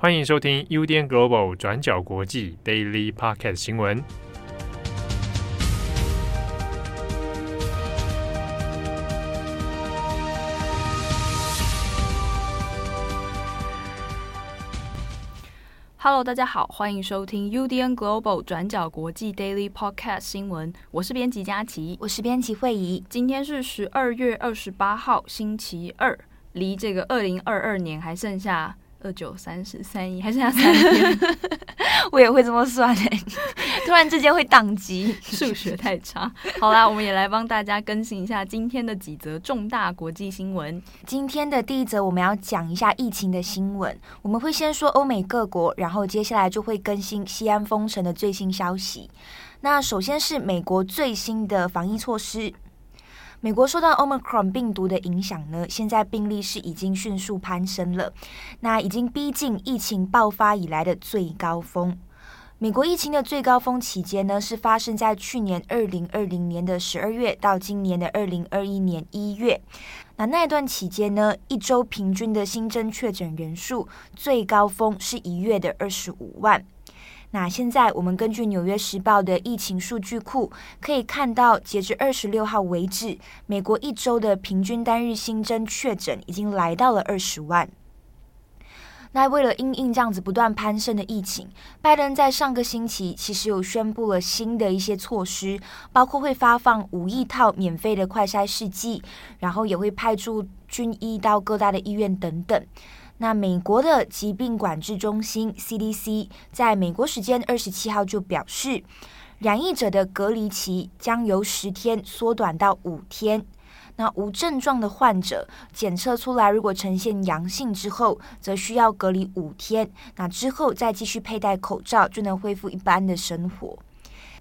欢迎收听 UDN Global 转角国际 Daily Podcast 新闻。Hello，大家好，欢迎收听 UDN Global 转角国际 Daily Podcast 新闻。我是编辑佳琪，我是编辑慧仪。今天是十二月二十八号，星期二，离这个二零二二年还剩下。二九三十三一，还剩下三天，我也会这么算诶、欸，突然之间会宕机，数学太差。好啦，我们也来帮大家更新一下今天的几则重大国际新闻。今天的第一则，我们要讲一下疫情的新闻。我们会先说欧美各国，然后接下来就会更新西安封城的最新消息。那首先是美国最新的防疫措施。美国受到 Omicron 病毒的影响呢，现在病例是已经迅速攀升了，那已经逼近疫情爆发以来的最高峰。美国疫情的最高峰期间呢，是发生在去年二零二零年的十二月到今年的二零二一年一月。那那段期间呢，一周平均的新增确诊人数最高峰是一月的二十五万。那现在我们根据《纽约时报》的疫情数据库可以看到，截至二十六号为止，美国一周的平均单日新增确诊已经来到了二十万。那为了应应这样子不断攀升的疫情，拜登在上个星期其实有宣布了新的一些措施，包括会发放五亿套免费的快筛试剂，然后也会派驻军医到各大的医院等等。那美国的疾病管制中心 CDC 在美国时间二十七号就表示，染疫者的隔离期将由十天缩短到五天。那无症状的患者检测出来如果呈现阳性之后，则需要隔离五天。那之后再继续佩戴口罩，就能恢复一般的生活。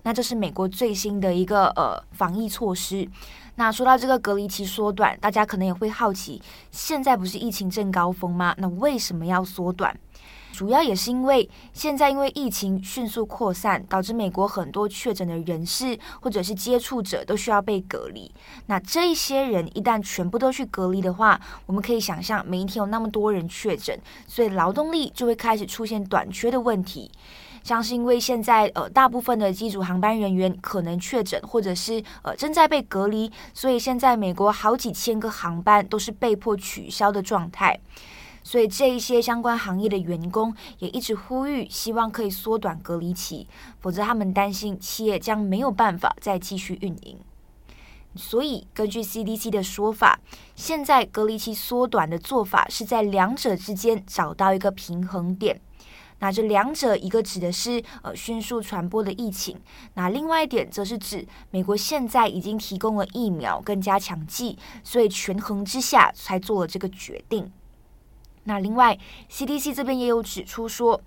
那这是美国最新的一个呃防疫措施。那说到这个隔离期缩短，大家可能也会好奇，现在不是疫情正高峰吗？那为什么要缩短？主要也是因为现在因为疫情迅速扩散，导致美国很多确诊的人士或者是接触者都需要被隔离。那这一些人一旦全部都去隔离的话，我们可以想象每一天有那么多人确诊，所以劳动力就会开始出现短缺的问题。像是因为现在呃大部分的机组航班人员可能确诊，或者是呃正在被隔离，所以现在美国好几千个航班都是被迫取消的状态。所以这一些相关行业的员工也一直呼吁，希望可以缩短隔离期，否则他们担心企业将没有办法再继续运营。所以根据 CDC 的说法，现在隔离期缩短的做法是在两者之间找到一个平衡点。那这两者，一个指的是呃迅速传播的疫情，那另外一点则是指美国现在已经提供了疫苗跟加强剂，所以权衡之下才做了这个决定。那另外，CDC 这边也有指出说，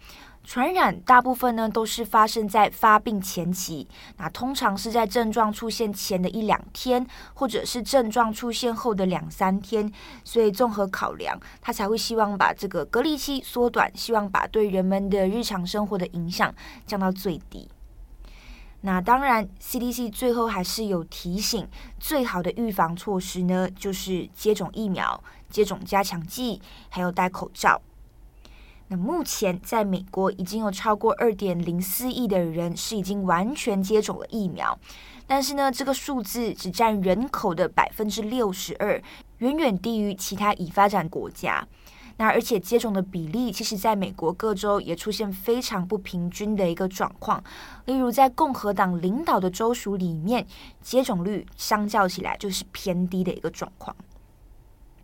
传染大部分呢都是发生在发病前期，那通常是在症状出现前的一两天，或者是症状出现后的两三天。所以综合考量，他才会希望把这个隔离期缩短，希望把对人们的日常生活的影响降到最低。那当然，CDC 最后还是有提醒，最好的预防措施呢，就是接种疫苗、接种加强剂，还有戴口罩。那目前在美国已经有超过二点零四亿的人是已经完全接种了疫苗，但是呢，这个数字只占人口的百分之六十二，远远低于其他已发展国家。那而且接种的比例，其实在美国各州也出现非常不平均的一个状况。例如在共和党领导的州属里面，接种率相较起来就是偏低的一个状况。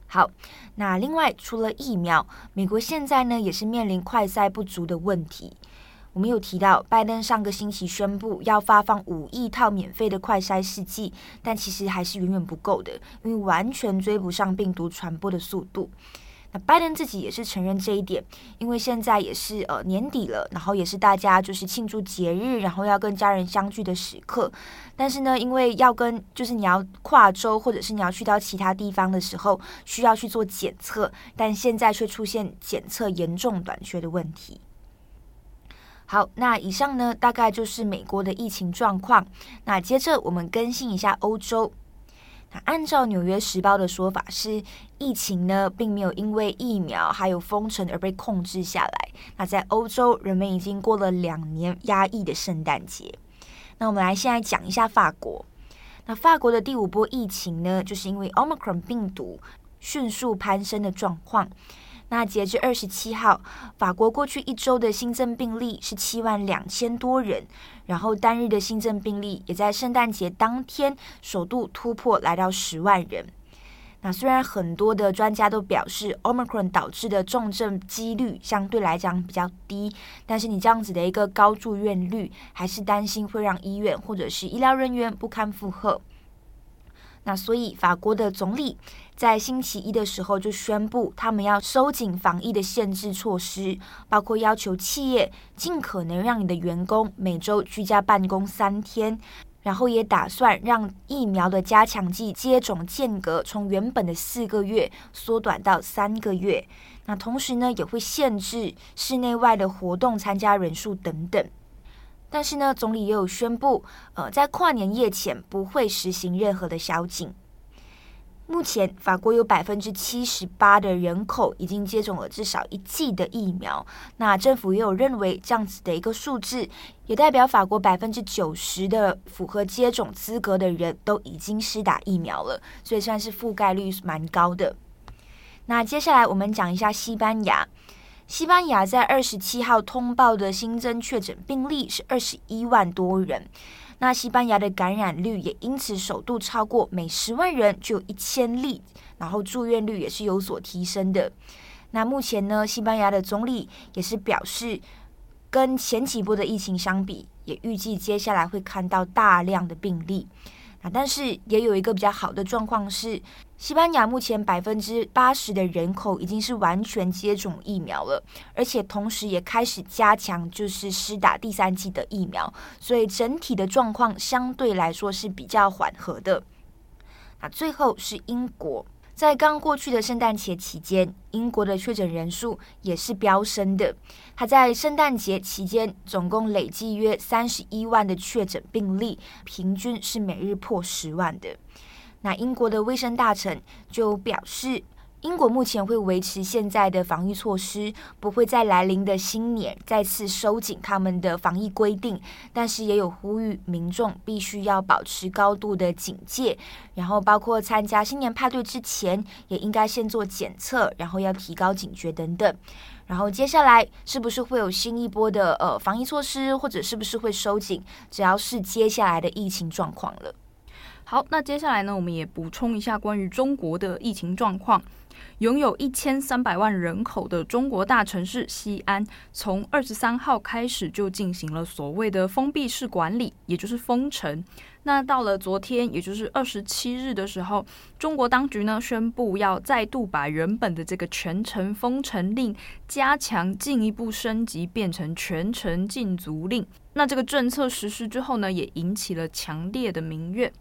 好，那另外除了疫苗，美国现在呢也是面临快筛不足的问题。我们有提到，拜登上个星期宣布要发放五亿套免费的快筛试剂，但其实还是远远不够的，因为完全追不上病毒传播的速度。拜登自己也是承认这一点，因为现在也是呃年底了，然后也是大家就是庆祝节日，然后要跟家人相聚的时刻。但是呢，因为要跟就是你要跨州或者是你要去到其他地方的时候，需要去做检测，但现在却出现检测严重短缺的问题。好，那以上呢大概就是美国的疫情状况。那接着我们更新一下欧洲。那按照《纽约时报》的说法是，疫情呢并没有因为疫苗还有封城而被控制下来。那在欧洲，人们已经过了两年压抑的圣诞节。那我们来先来讲一下法国。那法国的第五波疫情呢，就是因为 Omicron 病毒迅速攀升的状况。那截至二十七号，法国过去一周的新增病例是七万两千多人，然后单日的新增病例也在圣诞节当天首度突破，来到十万人。那虽然很多的专家都表示，Omicron 导致的重症几率相对来讲比较低，但是你这样子的一个高住院率，还是担心会让医院或者是医疗人员不堪负荷。那所以，法国的总理在星期一的时候就宣布，他们要收紧防疫的限制措施，包括要求企业尽可能让你的员工每周居家办公三天，然后也打算让疫苗的加强剂接种间隔从原本的四个月缩短到三个月。那同时呢，也会限制室内外的活动参加人数等等。但是呢，总理也有宣布，呃，在跨年夜前不会实行任何的宵禁。目前，法国有百分之七十八的人口已经接种了至少一剂的疫苗。那政府也有认为，这样子的一个数字，也代表法国百分之九十的符合接种资格的人都已经施打疫苗了，所以算是覆盖率蛮高的。那接下来我们讲一下西班牙。西班牙在二十七号通报的新增确诊病例是二十一万多人，那西班牙的感染率也因此首度超过每十万人就有一千例，然后住院率也是有所提升的。那目前呢，西班牙的总理也是表示，跟前几波的疫情相比，也预计接下来会看到大量的病例。但是也有一个比较好的状况是，西班牙目前百分之八十的人口已经是完全接种疫苗了，而且同时也开始加强就是施打第三剂的疫苗，所以整体的状况相对来说是比较缓和的。那最后是英国。在刚过去的圣诞节期间，英国的确诊人数也是飙升的。它在圣诞节期间总共累计约三十一万的确诊病例，平均是每日破十万的。那英国的卫生大臣就表示，英国目前会维持现在的防疫措施，不会在来临的新年再次收紧他们的防疫规定，但是也有呼吁民众必须要保持高度的警戒，然后包括参加新年派对之前也应该先做检测，然后要提高警觉等等。然后接下来是不是会有新一波的呃防疫措施，或者是不是会收紧，只要是接下来的疫情状况了。好，那接下来呢，我们也补充一下关于中国的疫情状况。拥有一千三百万人口的中国大城市西安，从二十三号开始就进行了所谓的封闭式管理，也就是封城。那到了昨天，也就是二十七日的时候，中国当局呢宣布要再度把原本的这个全城封城令加强，进一步升级，变成全城禁足令。那这个政策实施之后呢，也引起了强烈的民怨。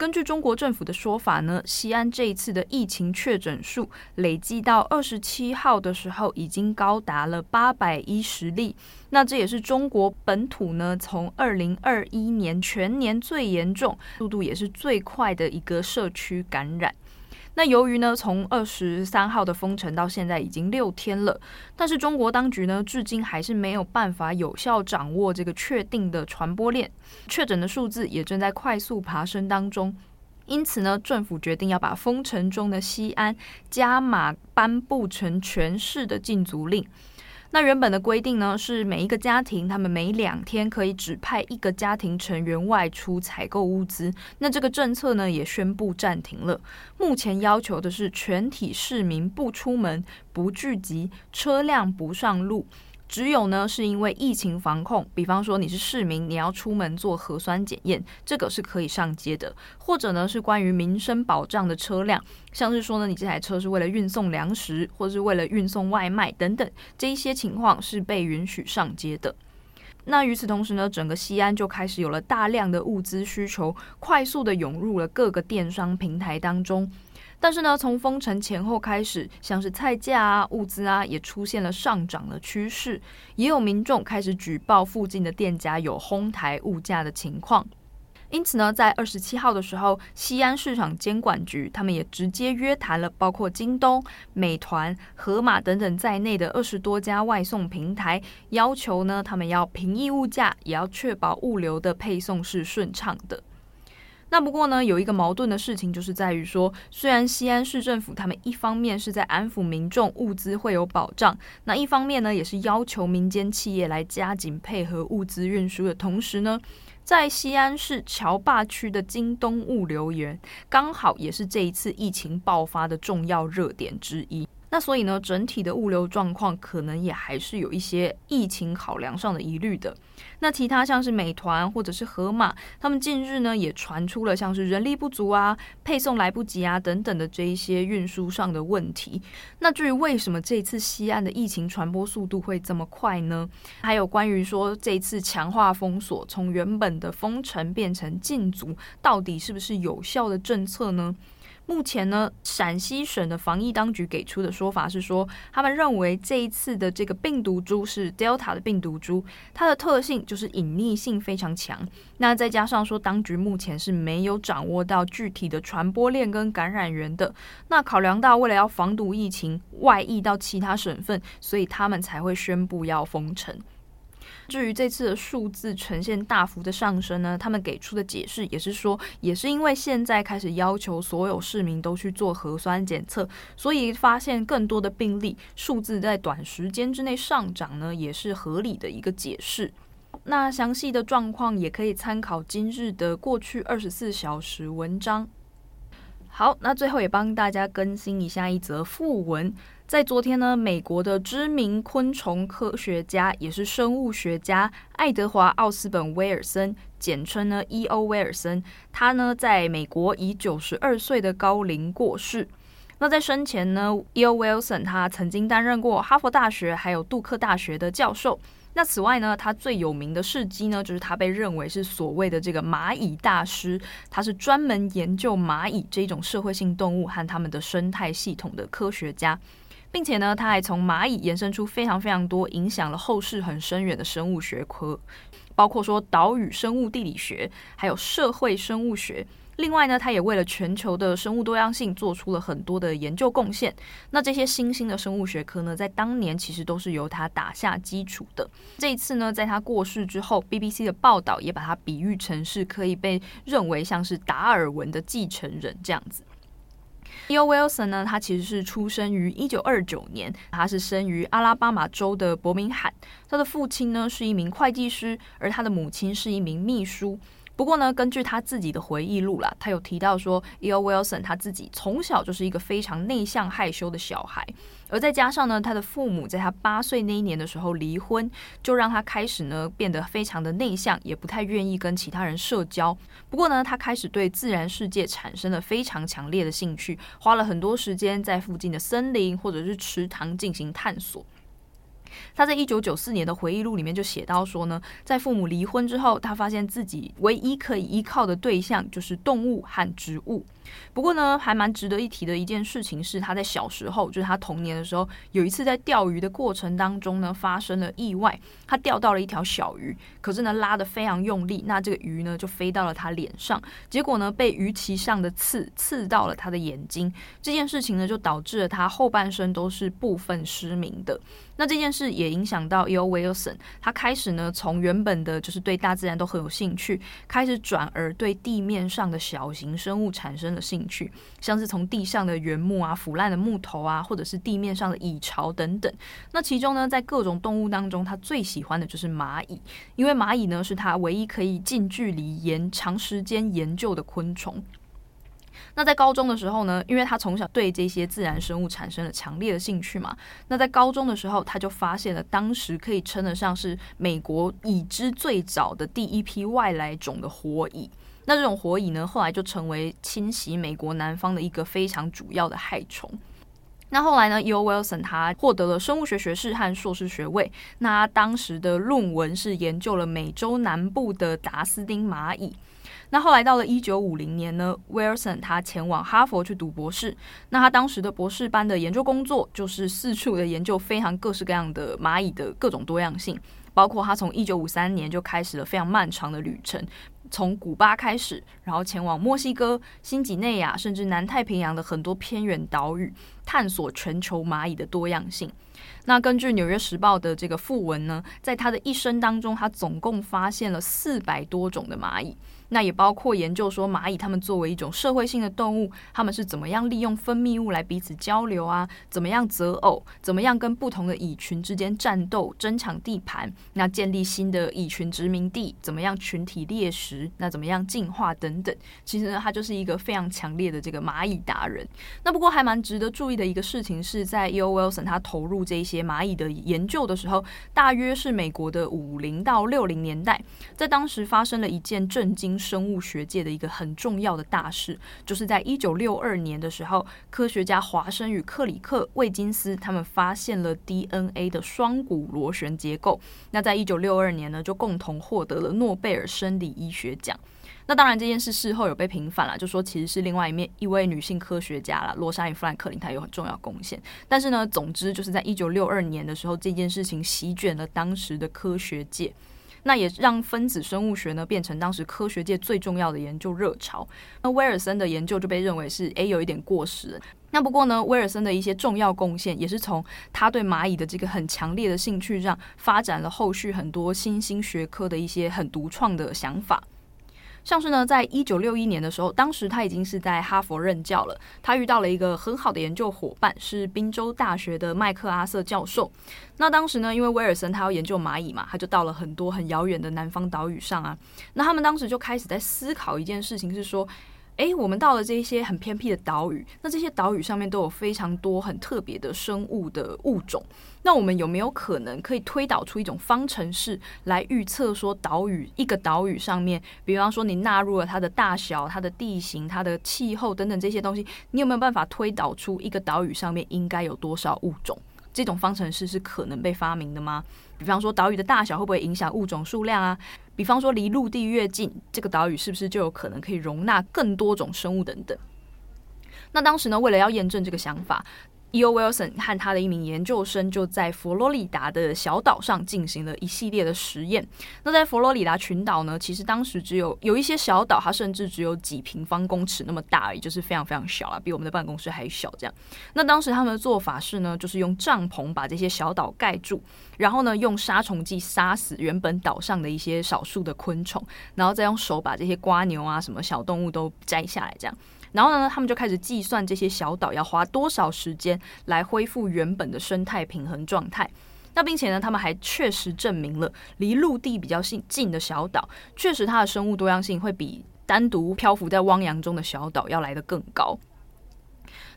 根据中国政府的说法呢，西安这一次的疫情确诊数累计到二十七号的时候，已经高达了八百一十例。那这也是中国本土呢，从二零二一年全年最严重、速度也是最快的一个社区感染。那由于呢，从二十三号的封城到现在已经六天了，但是中国当局呢，至今还是没有办法有效掌握这个确定的传播链，确诊的数字也正在快速爬升当中。因此呢，政府决定要把封城中的西安加码颁布成全市的禁足令。那原本的规定呢，是每一个家庭，他们每两天可以指派一个家庭成员外出采购物资。那这个政策呢，也宣布暂停了。目前要求的是全体市民不出门、不聚集、车辆不上路。只有呢，是因为疫情防控，比方说你是市民，你要出门做核酸检验，这个是可以上街的；或者呢，是关于民生保障的车辆，像是说呢，你这台车是为了运送粮食，或是为了运送外卖等等，这一些情况是被允许上街的。那与此同时呢，整个西安就开始有了大量的物资需求，快速的涌入了各个电商平台当中。但是呢，从封城前后开始，像是菜价啊、物资啊，也出现了上涨的趋势。也有民众开始举报附近的店家有哄抬物价的情况。因此呢，在二十七号的时候，西安市场监管局他们也直接约谈了包括京东、美团、盒马等等在内的二十多家外送平台，要求呢他们要平抑物价，也要确保物流的配送是顺畅的。那不过呢，有一个矛盾的事情，就是在于说，虽然西安市政府他们一方面是在安抚民众物资会有保障，那一方面呢，也是要求民间企业来加紧配合物资运输的同时呢，在西安市桥坝区的京东物流园，刚好也是这一次疫情爆发的重要热点之一。那所以呢，整体的物流状况可能也还是有一些疫情考量上的疑虑的。那其他像是美团或者是盒马，他们近日呢也传出了像是人力不足啊、配送来不及啊等等的这一些运输上的问题。那至于为什么这次西安的疫情传播速度会这么快呢？还有关于说这次强化封锁，从原本的封城变成禁足，到底是不是有效的政策呢？目前呢，陕西省的防疫当局给出的说法是说，他们认为这一次的这个病毒株是 Delta 的病毒株，它的特性就是隐匿性非常强。那再加上说，当局目前是没有掌握到具体的传播链跟感染源的。那考量到为了要防堵疫情外溢到其他省份，所以他们才会宣布要封城。至于这次的数字呈现大幅的上升呢，他们给出的解释也是说，也是因为现在开始要求所有市民都去做核酸检测，所以发现更多的病例，数字在短时间之内上涨呢，也是合理的一个解释。那详细的状况也可以参考今日的过去二十四小时文章。好，那最后也帮大家更新一下一则訃闻。在昨天呢，美国的知名昆虫科学家，也是生物学家爱德华奥斯本威尔森，简称呢 E.O. 威尔森，他呢在美国以九十二岁的高龄过世。那在生前呢，E.O. 威尔森他曾经担任过哈佛大学还有杜克大学的教授。那此外呢，他最有名的事迹呢，就是他被认为是所谓的这个蚂蚁大师，他是专门研究蚂蚁这种社会性动物和他们的生态系统的科学家。并且呢，他还从蚂蚁延伸出非常非常多影响了后世很深远的生物学科，包括说岛屿生物地理学，还有社会生物学。另外呢，他也为了全球的生物多样性做出了很多的研究贡献。那这些新兴的生物学科呢，在当年其实都是由他打下基础的。这一次呢，在他过世之后，BBC 的报道也把他比喻成是可以被认为像是达尔文的继承人这样子。E.O. Wilson 呢，他其实是出生于一九二九年，他是生于阿拉巴马州的伯明翰。他的父亲呢是一名会计师，而他的母亲是一名秘书。不过呢，根据他自己的回忆录啦，他有提到说，E.O. Wilson 他自己从小就是一个非常内向害羞的小孩，而再加上呢，他的父母在他八岁那一年的时候离婚，就让他开始呢变得非常的内向，也不太愿意跟其他人社交。不过呢，他开始对自然世界产生了非常强烈的兴趣，花了很多时间在附近的森林或者是池塘进行探索。他在一九九四年的回忆录里面就写到说呢，在父母离婚之后，他发现自己唯一可以依靠的对象就是动物和植物。不过呢，还蛮值得一提的一件事情是，他在小时候，就是他童年的时候，有一次在钓鱼的过程当中呢，发生了意外，他钓到了一条小鱼，可是呢，拉得非常用力，那这个鱼呢就飞到了他脸上，结果呢，被鱼鳍上的刺刺到了他的眼睛，这件事情呢就导致了他后半生都是部分失明的。那这件事也影响到 E.O. Wilson，他开始呢从原本的就是对大自然都很有兴趣，开始转而对地面上的小型生物产生了兴趣，像是从地上的原木啊、腐烂的木头啊，或者是地面上的蚁巢等等。那其中呢，在各种动物当中，他最喜欢的就是蚂蚁，因为蚂蚁呢是他唯一可以近距离研长时间研究的昆虫。那在高中的时候呢，因为他从小对这些自然生物产生了强烈的兴趣嘛，那在高中的时候，他就发现了当时可以称得上是美国已知最早的第一批外来种的火蚁。那这种火蚁呢，后来就成为侵袭美国南方的一个非常主要的害虫。那后来呢，E.O. Wilson 他获得了生物学学士和硕士学位。那当时的论文是研究了美洲南部的达斯丁蚂蚁。那后来到了一九五零年呢，威尔森他前往哈佛去读博士。那他当时的博士班的研究工作就是四处的研究非常各式各样的蚂蚁的各种多样性，包括他从一九五三年就开始了非常漫长的旅程，从古巴开始，然后前往墨西哥、新几内亚，甚至南太平洋的很多偏远岛屿，探索全球蚂蚁的多样性。那根据《纽约时报》的这个附文呢，在他的一生当中，他总共发现了四百多种的蚂蚁。那也包括研究说蚂蚁它们作为一种社会性的动物，它们是怎么样利用分泌物来彼此交流啊？怎么样择偶？怎么样跟不同的蚁群之间战斗、争抢地盘？那建立新的蚁群殖民地？怎么样群体猎食？那怎么样进化等等？其实呢，他就是一个非常强烈的这个蚂蚁达人。那不过还蛮值得注意的一个事情是，在 E.O. Wilson 他投入这些蚂蚁的研究的时候，大约是美国的五零到六零年代，在当时发生了一件震惊。生物学界的一个很重要的大事，就是在一九六二年的时候，科学家华生与克里克·魏金斯他们发现了 DNA 的双股螺旋结构。那在一九六二年呢，就共同获得了诺贝尔生理医学奖。那当然，这件事事后有被平反了，就说其实是另外一面一位女性科学家了，罗莎与弗兰克林，她有很重要贡献。但是呢，总之就是在一九六二年的时候，这件事情席卷了当时的科学界。那也让分子生物学呢变成当时科学界最重要的研究热潮。那威尔森的研究就被认为是诶有一点过时。那不过呢，威尔森的一些重要贡献也是从他对蚂蚁的这个很强烈的兴趣上发展了后续很多新兴学科的一些很独创的想法。像是呢，在一九六一年的时候，当时他已经是在哈佛任教了。他遇到了一个很好的研究伙伴，是宾州大学的麦克阿瑟教授。那当时呢，因为威尔森他要研究蚂蚁嘛，他就到了很多很遥远的南方岛屿上啊。那他们当时就开始在思考一件事情，是说，诶，我们到了这些很偏僻的岛屿，那这些岛屿上面都有非常多很特别的生物的物种。那我们有没有可能可以推导出一种方程式来预测说，岛屿一个岛屿上面，比方说你纳入了它的大小、它的地形、它的气候等等这些东西，你有没有办法推导出一个岛屿上面应该有多少物种？这种方程式是可能被发明的吗？比方说岛屿的大小会不会影响物种数量啊？比方说离陆地越近，这个岛屿是不是就有可能可以容纳更多种生物等等？那当时呢，为了要验证这个想法。E.O. Wilson 和他的一名研究生就在佛罗里达的小岛上进行了一系列的实验。那在佛罗里达群岛呢，其实当时只有有一些小岛，它甚至只有几平方公尺那么大而已，就是非常非常小啊，比我们的办公室还小这样。那当时他们的做法是呢，就是用帐篷把这些小岛盖住，然后呢用杀虫剂杀死原本岛上的一些少数的昆虫，然后再用手把这些瓜牛啊什么小动物都摘下来这样。然后呢，他们就开始计算这些小岛要花多少时间来恢复原本的生态平衡状态。那并且呢，他们还确实证明了离陆地比较近近的小岛，确实它的生物多样性会比单独漂浮在汪洋中的小岛要来得更高。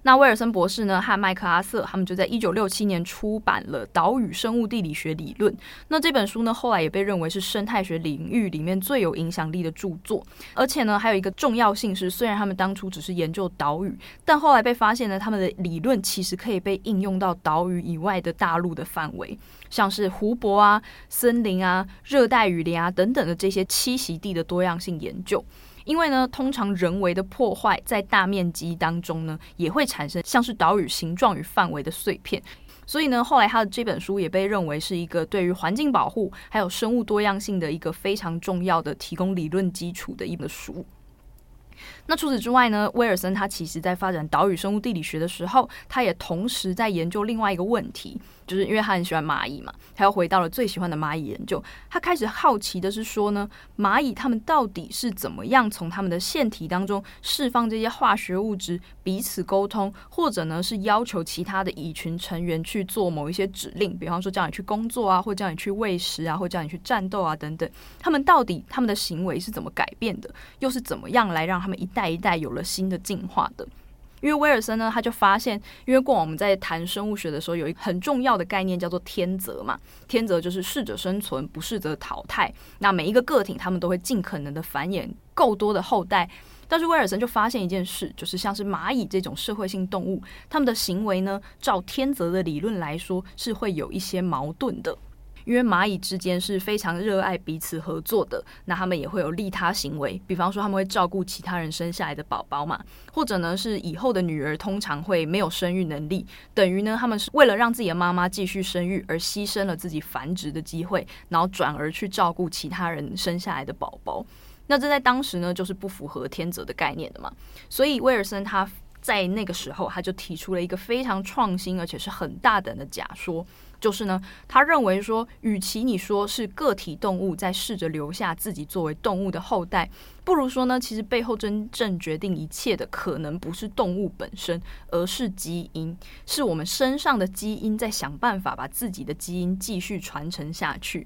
那威尔森博士呢，和麦克阿瑟他们就在一九六七年出版了《岛屿生物地理学理论》。那这本书呢，后来也被认为是生态学领域里面最有影响力的著作。而且呢，还有一个重要性是，虽然他们当初只是研究岛屿，但后来被发现呢，他们的理论其实可以被应用到岛屿以外的大陆的范围，像是湖泊啊、森林啊、热带雨林啊等等的这些栖息地的多样性研究。因为呢，通常人为的破坏在大面积当中呢，也会产生像是岛屿形状与范围的碎片，所以呢，后来他的这本书也被认为是一个对于环境保护还有生物多样性的一个非常重要的提供理论基础的一本书。那除此之外呢，威尔森他其实在发展岛屿生物地理学的时候，他也同时在研究另外一个问题，就是因为他很喜欢蚂蚁嘛，他又回到了最喜欢的蚂蚁研究。他开始好奇的是说呢，蚂蚁他们到底是怎么样从他们的腺体当中释放这些化学物质，彼此沟通，或者呢是要求其他的蚁群成员去做某一些指令，比方说叫你去工作啊，或叫你去喂食啊，或叫你去战斗啊等等。他们到底他们的行为是怎么改变的，又是怎么样来让他们一代一代有了新的进化的，因为威尔森呢，他就发现，因为过往我们在谈生物学的时候，有一个很重要的概念叫做天择嘛，天择就是适者生存，不适则淘汰。那每一个个体，他们都会尽可能的繁衍够多的后代。但是威尔森就发现一件事，就是像是蚂蚁这种社会性动物，他们的行为呢，照天择的理论来说，是会有一些矛盾的。因为蚂蚁之间是非常热爱彼此合作的，那他们也会有利他行为，比方说他们会照顾其他人生下来的宝宝嘛，或者呢是以后的女儿通常会没有生育能力，等于呢他们是为了让自己的妈妈继续生育而牺牲了自己繁殖的机会，然后转而去照顾其他人生下来的宝宝。那这在当时呢就是不符合天择的概念的嘛，所以威尔森他。在那个时候，他就提出了一个非常创新而且是很大胆的假说，就是呢，他认为说，与其你说是个体动物在试着留下自己作为动物的后代，不如说呢，其实背后真正决定一切的可能不是动物本身，而是基因，是我们身上的基因在想办法把自己的基因继续传承下去。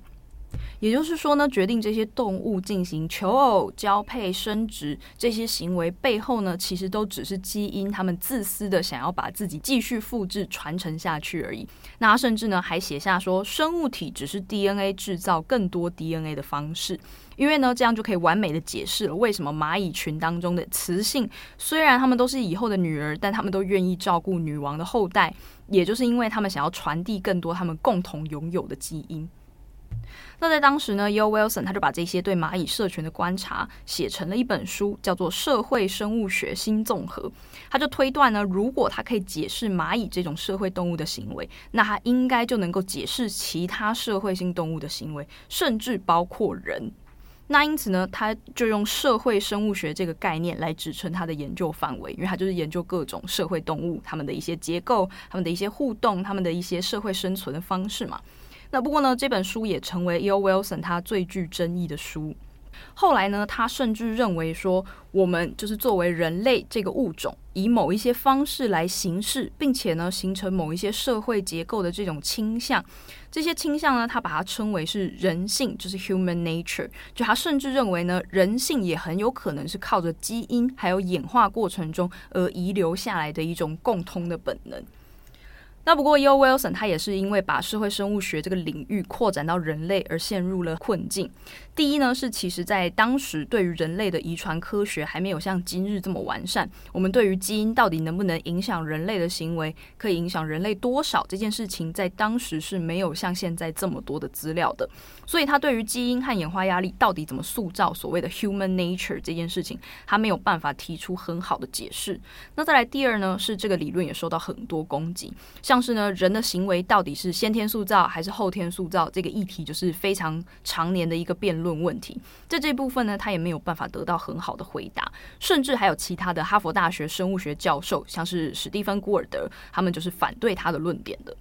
也就是说呢，决定这些动物进行求偶、交配、生殖这些行为背后呢，其实都只是基因，他们自私的想要把自己继续复制、传承下去而已。那甚至呢，还写下说，生物体只是 DNA 制造更多 DNA 的方式，因为呢，这样就可以完美的解释了为什么蚂蚁群当中的雌性，虽然他们都是以后的女儿，但他们都愿意照顾女王的后代，也就是因为他们想要传递更多他们共同拥有的基因。那在当时呢，E.O. Wilson 他就把这些对蚂蚁社群的观察写成了一本书，叫做《社会生物学新综合》。他就推断呢，如果他可以解释蚂蚁这种社会动物的行为，那他应该就能够解释其他社会性动物的行为，甚至包括人。那因此呢，他就用社会生物学这个概念来支撑他的研究范围，因为他就是研究各种社会动物，他们的一些结构、他们的一些互动、他们的一些社会生存的方式嘛。那不过呢，这本书也成为 E.O. Wilson 他最具争议的书。后来呢，他甚至认为说，我们就是作为人类这个物种，以某一些方式来行事，并且呢，形成某一些社会结构的这种倾向。这些倾向呢，他把它称为是人性，就是 human nature。就他甚至认为呢，人性也很有可能是靠着基因还有演化过程中而遗留下来的一种共通的本能。那不过，E.O. Wilson 他也是因为把社会生物学这个领域扩展到人类而陷入了困境。第一呢，是其实在当时对于人类的遗传科学还没有像今日这么完善。我们对于基因到底能不能影响人类的行为，可以影响人类多少这件事情，在当时是没有像现在这么多的资料的。所以，他对于基因和演化压力到底怎么塑造所谓的 human nature 这件事情，他没有办法提出很好的解释。那再来第二呢，是这个理论也受到很多攻击，像。但是呢，人的行为到底是先天塑造还是后天塑造？这个议题就是非常常年的一个辩论问题。在这部分呢，他也没有办法得到很好的回答，甚至还有其他的哈佛大学生物学教授，像是史蒂芬·古尔德，他们就是反对他的论点的。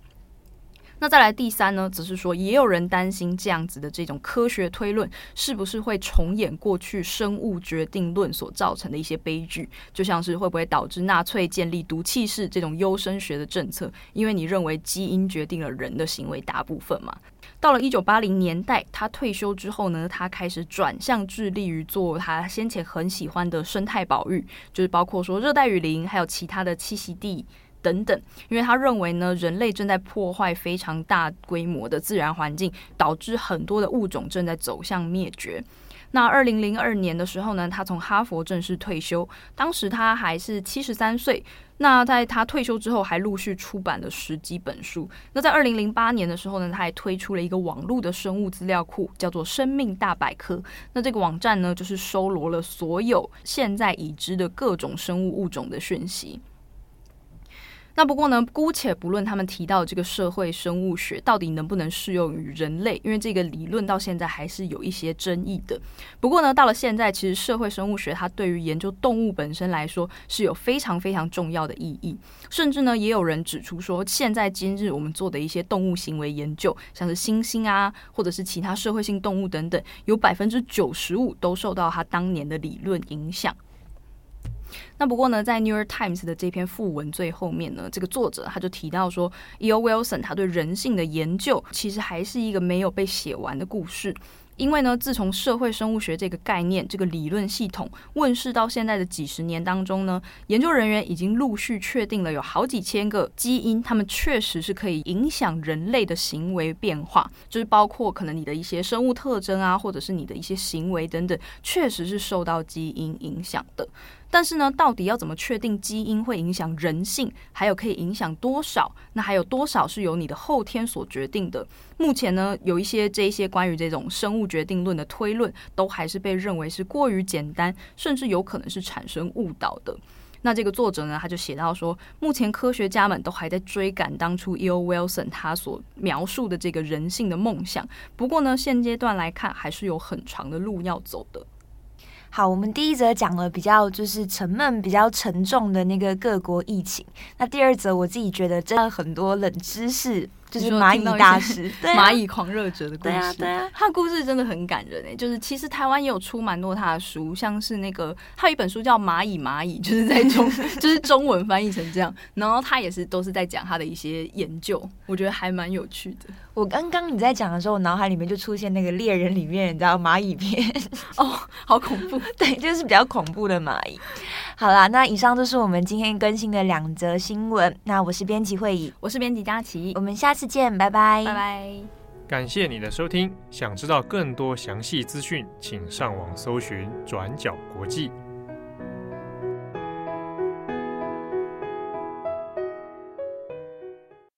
那再来第三呢，则是说，也有人担心这样子的这种科学推论是不是会重演过去生物决定论所造成的一些悲剧，就像是会不会导致纳粹建立毒气室这种优生学的政策，因为你认为基因决定了人的行为大部分嘛。到了一九八零年代，他退休之后呢，他开始转向致力于做他先前很喜欢的生态保育，就是包括说热带雨林，还有其他的栖息地。等等，因为他认为呢，人类正在破坏非常大规模的自然环境，导致很多的物种正在走向灭绝。那二零零二年的时候呢，他从哈佛正式退休，当时他还是七十三岁。那在他退休之后，还陆续出版了十几本书。那在二零零八年的时候呢，他还推出了一个网络的生物资料库，叫做“生命大百科”。那这个网站呢，就是收罗了所有现在已知的各种生物物种的讯息。那不过呢，姑且不论他们提到这个社会生物学到底能不能适用于人类，因为这个理论到现在还是有一些争议的。不过呢，到了现在，其实社会生物学它对于研究动物本身来说是有非常非常重要的意义。甚至呢，也有人指出说，现在今日我们做的一些动物行为研究，像是猩猩啊，或者是其他社会性动物等等，有百分之九十五都受到它当年的理论影响。那不过呢，在《New York Times》的这篇副文最后面呢，这个作者他就提到说，E.O. Wilson 他对人性的研究其实还是一个没有被写完的故事。因为呢，自从社会生物学这个概念、这个理论系统问世到现在的几十年当中呢，研究人员已经陆续确定了有好几千个基因，他们确实是可以影响人类的行为变化，就是包括可能你的一些生物特征啊，或者是你的一些行为等等，确实是受到基因影响的。但是呢，到底要怎么确定基因会影响人性，还有可以影响多少？那还有多少是由你的后天所决定的？目前呢，有一些这一些关于这种生物决定论的推论，都还是被认为是过于简单，甚至有可能是产生误导的。那这个作者呢，他就写到说，目前科学家们都还在追赶当初 E.O. Wilson 他所描述的这个人性的梦想。不过呢，现阶段来看，还是有很长的路要走的。好，我们第一则讲了比较就是沉闷、比较沉重的那个各国疫情。那第二则，我自己觉得真的很多冷知识。就是蚂蚁大师，蚂蚁狂热者的故事。对啊，对啊，他的故事真的很感人诶。就是其实台湾也有出蛮多他的书，像是那个他有一本书叫《蚂蚁蚂蚁》，就是在中 就是中文翻译成这样。然后他也是都是在讲他的一些研究，我觉得还蛮有趣的。我刚刚你在讲的时候，我脑海里面就出现那个猎人里面，你知道蚂蚁片 哦，好恐怖。对，就是比较恐怖的蚂蚁。好啦，那以上就是我们今天更新的两则新闻。那我是编辑慧仪，我是编辑佳琪，我们下次见，拜拜，拜拜。感谢你的收听，想知道更多详细资讯，请上网搜寻转角国际。